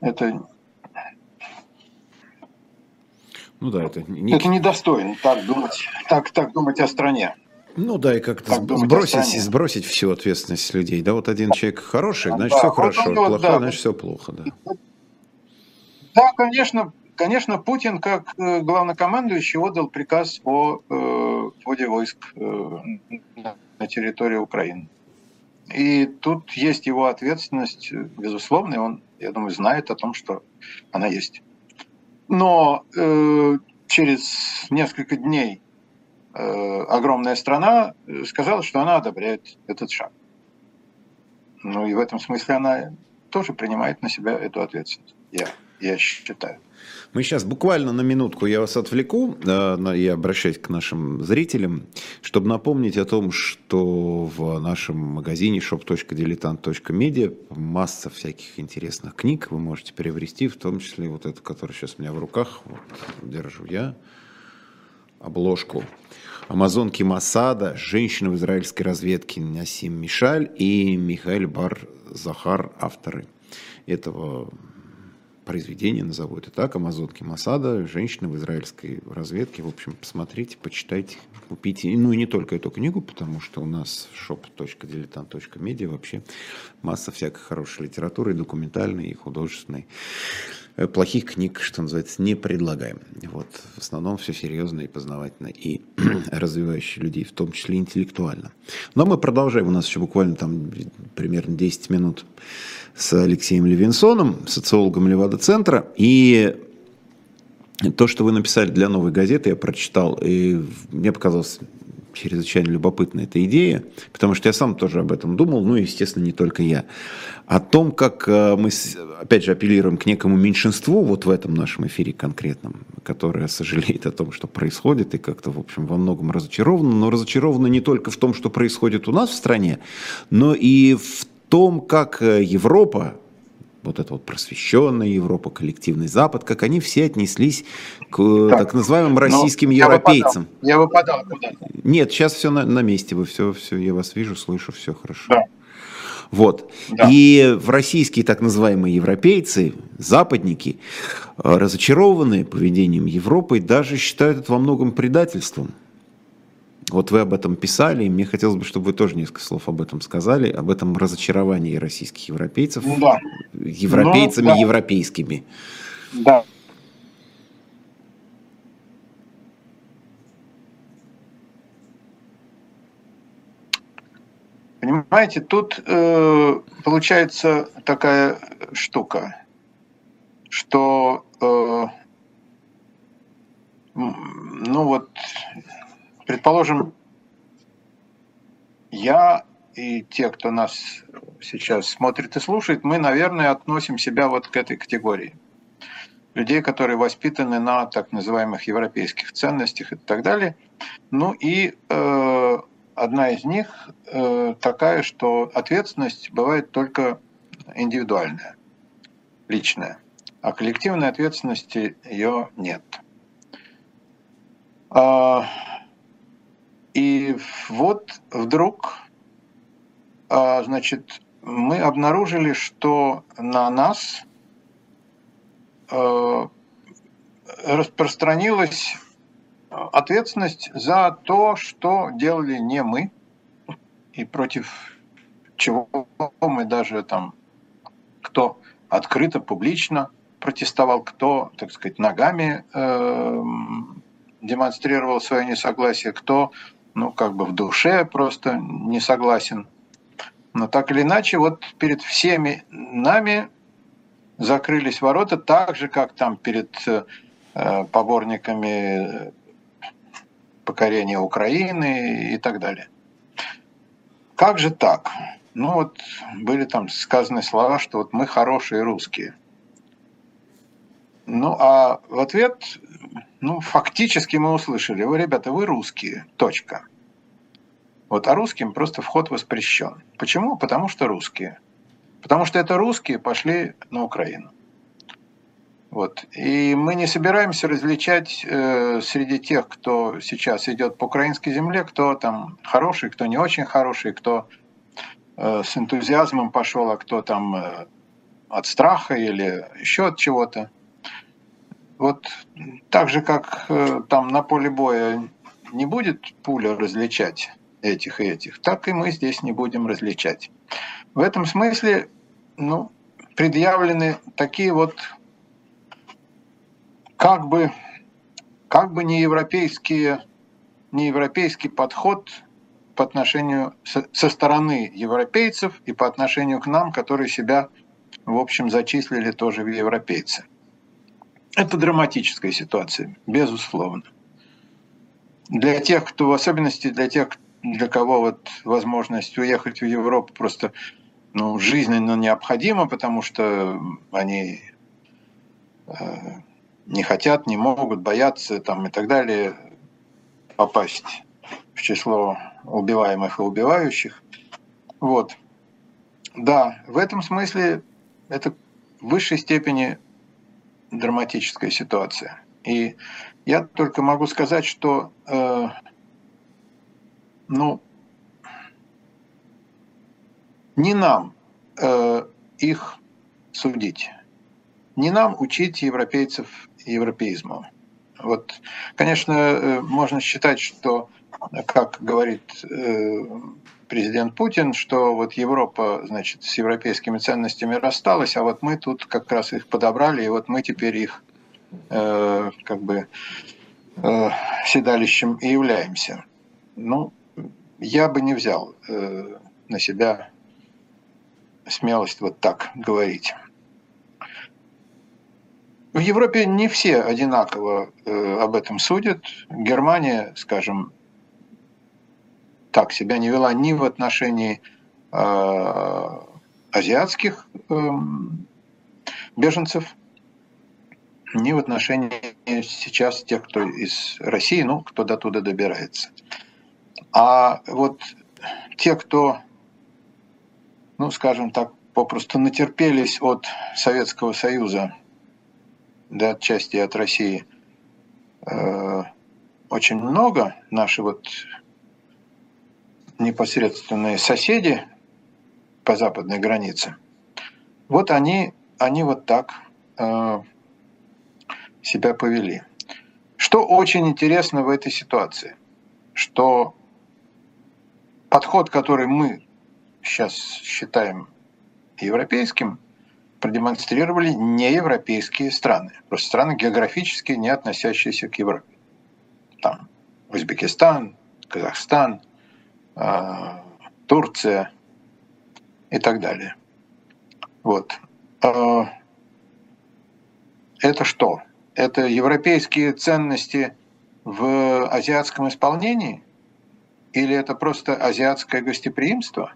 [SPEAKER 2] это ну да, это, не... это недостойно так думать, так, так думать о стране.
[SPEAKER 1] Ну да, и как-то сбросить, сбросить всю ответственность с людей. Да, вот один человек хороший, значит да, все хорошо, вот, плохой, да. значит все плохо. Да.
[SPEAKER 2] да, конечно, конечно, Путин как э, главнокомандующий отдал приказ о э, вводе войск э, на территории Украины. И тут есть его ответственность, безусловно, и он, я думаю, знает о том, что она есть. Но э, через несколько дней Э, огромная страна э, сказала, что она одобряет этот шаг. Ну и в этом смысле она тоже принимает на себя эту ответственность. Я. я считаю.
[SPEAKER 1] Мы сейчас буквально на минутку я вас отвлеку, я обращаюсь к нашим зрителям, чтобы напомнить о том, что в нашем магазине shop.diletant.media масса всяких интересных книг вы можете приобрести, в том числе вот эту, которая сейчас у меня в руках, вот, держу я, обложку. Амазонки Масада, женщина в израильской разведке Насим Мишаль и Михаил Бар Захар, авторы этого произведение, назову это так, Амазонки Масада, женщина в израильской разведке. В общем, посмотрите, почитайте, купите. Ну и не только эту книгу, потому что у нас shop.diletant.media вообще масса всякой хорошей литературы, и документальной, и художественной. Э, плохих книг, что называется, не предлагаем. Вот. В основном все серьезно и познавательно, и развивающие людей, в том числе интеллектуально. Но мы продолжаем, у нас еще буквально там примерно 10 минут с Алексеем Левинсоном, социологом Левада-центра. И то, что вы написали для «Новой газеты», я прочитал, и мне показалось чрезвычайно любопытна эта идея, потому что я сам тоже об этом думал, ну, естественно, не только я. О том, как э, мы, опять же, апеллируем к некому меньшинству, вот в этом нашем эфире конкретном, которое сожалеет о том, что происходит, и как-то, в общем, во многом разочаровано, но разочаровано не только в том, что происходит у нас в стране, но и в том, как э, Европа, вот эта вот просвещенная Европа, коллективный Запад, как они все отнеслись к э, так, так называемым ну, российским я европейцам.
[SPEAKER 2] Выпадал. Я выпадал куда-то.
[SPEAKER 1] Нет, сейчас все на, на месте, вы все, все, я вас вижу, слышу, все хорошо. Да. Вот. Да. И в российские так называемые европейцы, западники, э, разочарованные поведением Европы, даже считают это во многом предательством. Вот вы об этом писали, и мне хотелось бы, чтобы вы тоже несколько слов об этом сказали, об этом разочаровании российских европейцев, ну, да. европейцами ну, да. европейскими.
[SPEAKER 2] Да. Понимаете, тут э, получается такая штука, что э, ну вот Предположим, я и те, кто нас сейчас смотрит и слушает, мы, наверное, относим себя вот к этой категории. Людей, которые воспитаны на так называемых европейских ценностях и так далее. Ну и э, одна из них э, такая, что ответственность бывает только индивидуальная, личная, а коллективной ответственности ее нет. А, и вот вдруг, а, значит, мы обнаружили, что на нас а, распространилась ответственность за то, что делали не мы, и против чего мы даже там, кто открыто, публично протестовал, кто, так сказать, ногами э, демонстрировал свое несогласие, кто ну, как бы в душе просто не согласен. Но так или иначе, вот перед всеми нами закрылись ворота, так же, как там перед э, поборниками покорения Украины и так далее. Как же так? Ну вот были там сказаны слова, что вот мы хорошие русские. Ну а в ответ ну, фактически мы услышали, вы, ребята, вы русские, точка. Вот, а русским просто вход воспрещен. Почему? Потому что русские. Потому что это русские пошли на Украину. Вот. И мы не собираемся различать э, среди тех, кто сейчас идет по украинской земле, кто там хороший, кто не очень хороший, кто э, с энтузиазмом пошел, а кто там э, от страха или еще от чего-то. Вот так же, как э, там на поле боя не будет пуля различать этих и этих, так и мы здесь не будем различать. В этом смысле ну, предъявлены такие вот как бы, как бы не европейские, не европейский подход по отношению со, стороны европейцев и по отношению к нам, которые себя, в общем, зачислили тоже в европейцы. Это драматическая ситуация, безусловно. Для тех, кто, в особенности для тех, для кого вот возможность уехать в Европу просто ну, жизненно необходима, потому что они не хотят, не могут, боятся там и так далее попасть в число убиваемых и убивающих. Вот. Да, в этом смысле это в высшей степени драматическая ситуация. И я только могу сказать, что э, ну, не нам э, их судить, не нам учить европейцев европеизму. Вот, конечно, э, можно считать, что, как говорит э, президент Путин, что вот Европа, значит, с европейскими ценностями рассталась, а вот мы тут как раз их подобрали, и вот мы теперь их э, как бы седалищем и являемся. Ну, я бы не взял э, на себя смелость вот так говорить. В Европе не все одинаково э, об этом судят. Германия, скажем, так себя не вела ни в отношении э, азиатских э, беженцев, ни в отношении сейчас тех, кто из России, ну, кто до туда добирается. А вот те, кто, ну, скажем так, попросту натерпелись от Советского Союза, да, отчасти от России, э, очень много, наши вот непосредственные соседи по западной границе, вот они, они вот так э, себя повели. Что очень интересно в этой ситуации, что подход, который мы сейчас считаем европейским, продемонстрировали неевропейские страны, просто страны географически не относящиеся к Европе. Там Узбекистан, Казахстан, а, Турция и так далее. Вот. А, это что? Это европейские ценности в азиатском исполнении – или это просто азиатское гостеприимство?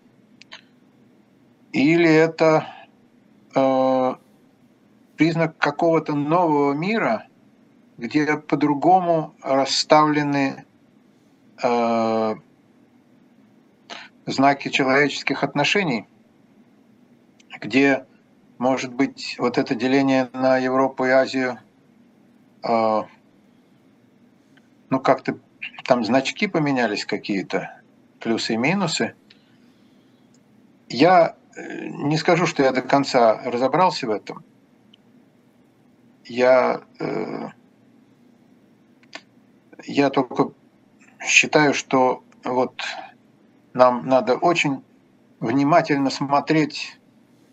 [SPEAKER 2] Или это э, признак какого-то нового мира, где по-другому расставлены э, знаки человеческих отношений, где, может быть, вот это деление на Европу и Азию, э, ну как-то там значки поменялись какие-то, плюсы и минусы. Я э, не скажу, что я до конца разобрался в этом. Я, э, я только считаю, что вот нам надо очень внимательно смотреть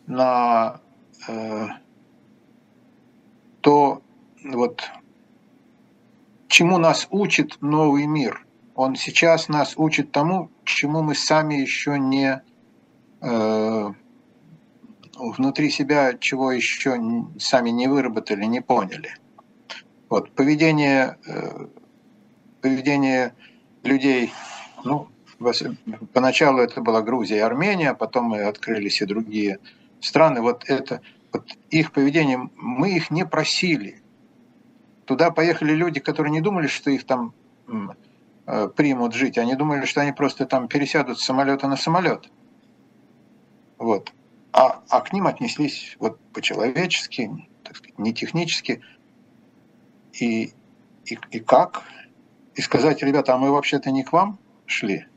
[SPEAKER 2] на э, то, вот чему нас учит новый мир. Он сейчас нас учит тому, чему мы сами еще не э, внутри себя, чего еще сами не выработали, не поняли. Вот поведение, э, поведение людей, ну, поначалу это была Грузия и Армения, потом мы открылись и другие страны. Вот это, вот их поведение, мы их не просили. Туда поехали люди, которые не думали, что их там э, примут жить, они думали, что они просто там пересядут с самолета на самолет. Вот. А, а к ним отнеслись вот по-человечески, так сказать, не технически. И, и, и как? И сказать, ребята, а мы вообще-то не к вам шли?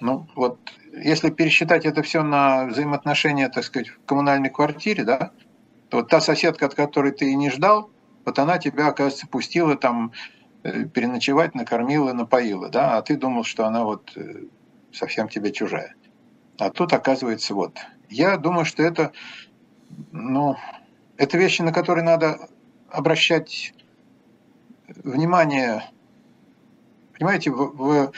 [SPEAKER 2] Ну, вот если пересчитать это все на взаимоотношения, так сказать, в коммунальной квартире, да, то вот та соседка, от которой ты и не ждал, вот она тебя, оказывается, пустила там э, переночевать, накормила, напоила, да, а ты думал, что она вот э, совсем тебе чужая. А тут оказывается вот. Я думаю, что это, ну, это вещи, на которые надо обращать внимание. Понимаете, в, в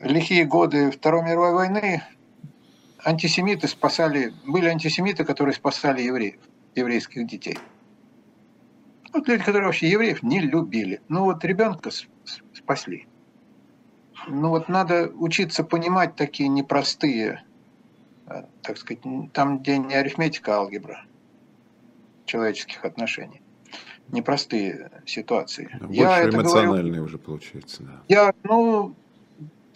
[SPEAKER 2] лихие годы Второй мировой войны антисемиты спасали, были антисемиты, которые спасали евреев, еврейских детей. Вот люди, которые вообще евреев не любили. Ну вот ребенка спасли. Ну вот надо учиться понимать такие непростые, э, так сказать, там, где не арифметика, а алгебра человеческих отношений. непростые ситуации.
[SPEAKER 1] Больше я эмоциональные говорю, уже получается. Да.
[SPEAKER 2] Я, ну,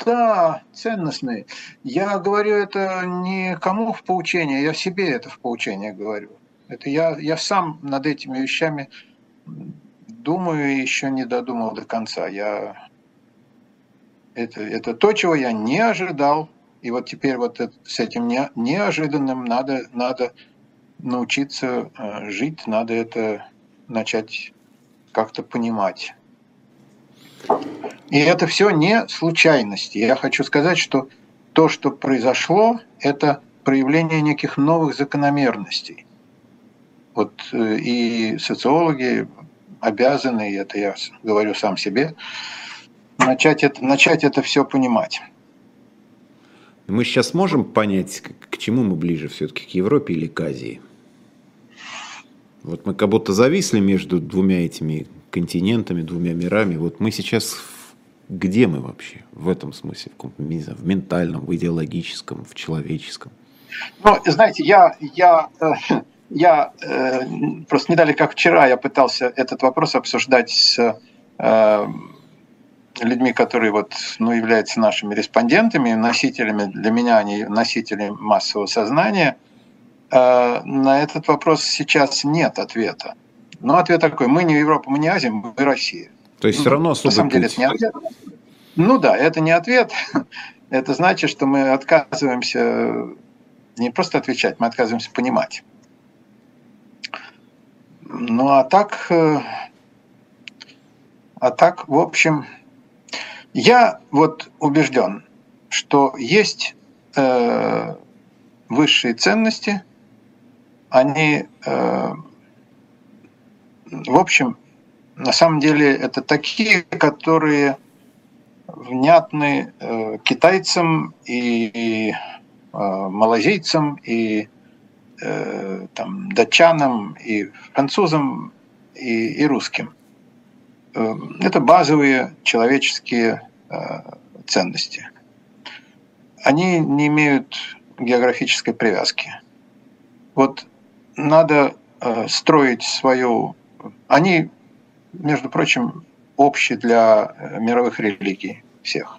[SPEAKER 2] да, ценностные. Я говорю это не кому в поучение, я себе это в поучение говорю. Это я, я сам над этими вещами думаю еще не додумал до конца. Я, это, это то, чего я не ожидал. И вот теперь вот это, с этим не, неожиданным надо, надо научиться э, жить, надо это начать как-то понимать. И это все не случайности. Я хочу сказать, что то, что произошло, это проявление неких новых закономерностей. Вот э, и социологи обязаны, и это я говорю сам себе, начать это, начать это все понимать.
[SPEAKER 1] Мы сейчас можем понять, к чему мы ближе все-таки, к Европе или к Азии? Вот мы как будто зависли между двумя этими континентами, двумя мирами. Вот мы сейчас где мы вообще в этом смысле? В ментальном, в идеологическом, в человеческом?
[SPEAKER 2] Ну, знаете, я, я, э, я э, просто не дали, как вчера, я пытался этот вопрос обсуждать с э, людьми, которые вот, ну, являются нашими респондентами, носителями, для меня они носители массового сознания. На этот вопрос сейчас нет ответа. Но ответ такой, мы не Европа, мы не Азия, мы Россия.
[SPEAKER 1] То есть все равно особый
[SPEAKER 2] На самом деле это не ответ. Ну да, это не ответ. Это значит, что мы отказываемся не просто отвечать, мы отказываемся понимать. Ну а так, э, а так, в общем, я вот убежден, что есть э, высшие ценности, они, э, в общем, на самом деле это такие, которые внятны э, китайцам и, э, малазийцам и э, там, датчанам и французам и, и русским. Э, это базовые человеческие э, ценности. Они не имеют географической привязки. Вот надо строить свою... Они между прочим, общий для мировых религий всех.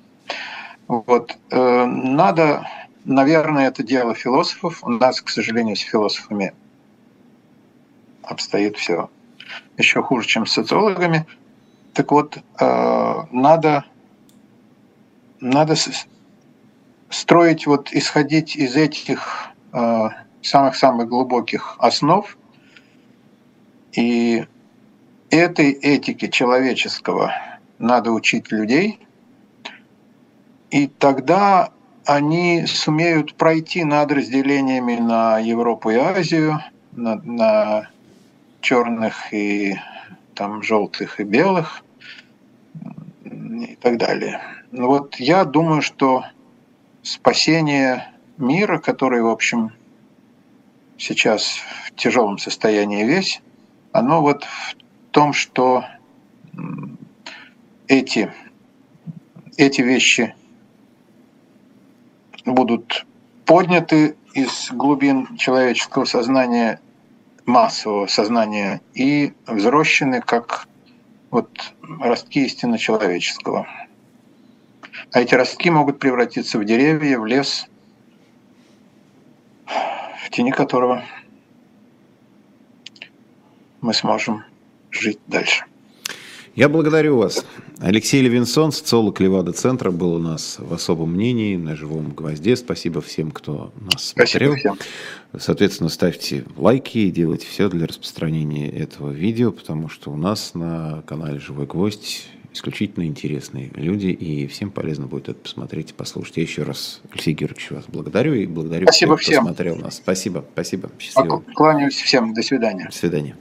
[SPEAKER 2] Вот. Надо, наверное, это дело философов. У нас, к сожалению, с философами обстоит все еще хуже, чем с социологами. Так вот, э, надо, надо строить, вот исходить из этих самых-самых глубоких основ и этой этике человеческого надо учить людей, и тогда они сумеют пройти над разделениями на Европу и Азию, на, на черных и там желтых и белых и так далее. Ну вот я думаю, что спасение мира, который, в общем, сейчас в тяжелом состоянии весь, оно вот в том, что эти, эти вещи будут подняты из глубин человеческого сознания, массового сознания, и взрощены как вот ростки истинно человеческого. А эти ростки могут превратиться в деревья, в лес, в тени которого мы сможем жить дальше.
[SPEAKER 1] Я благодарю вас. Алексей Левинсон, социолог Левада-центра, был у нас в особом мнении на живом гвозде. Спасибо всем, кто нас смотрел. Спасибо всем. Соответственно, ставьте лайки и делайте все для распространения этого видео, потому что у нас на канале «Живой гвоздь» исключительно интересные люди, и всем полезно будет это посмотреть и послушать. Я еще раз, Алексей Георгиевич, вас благодарю и благодарю
[SPEAKER 2] спасибо
[SPEAKER 1] всех, кто
[SPEAKER 2] всем.
[SPEAKER 1] смотрел нас. Спасибо, спасибо. Счастливо.
[SPEAKER 2] Кланяюсь всем. До свидания.
[SPEAKER 1] До свидания.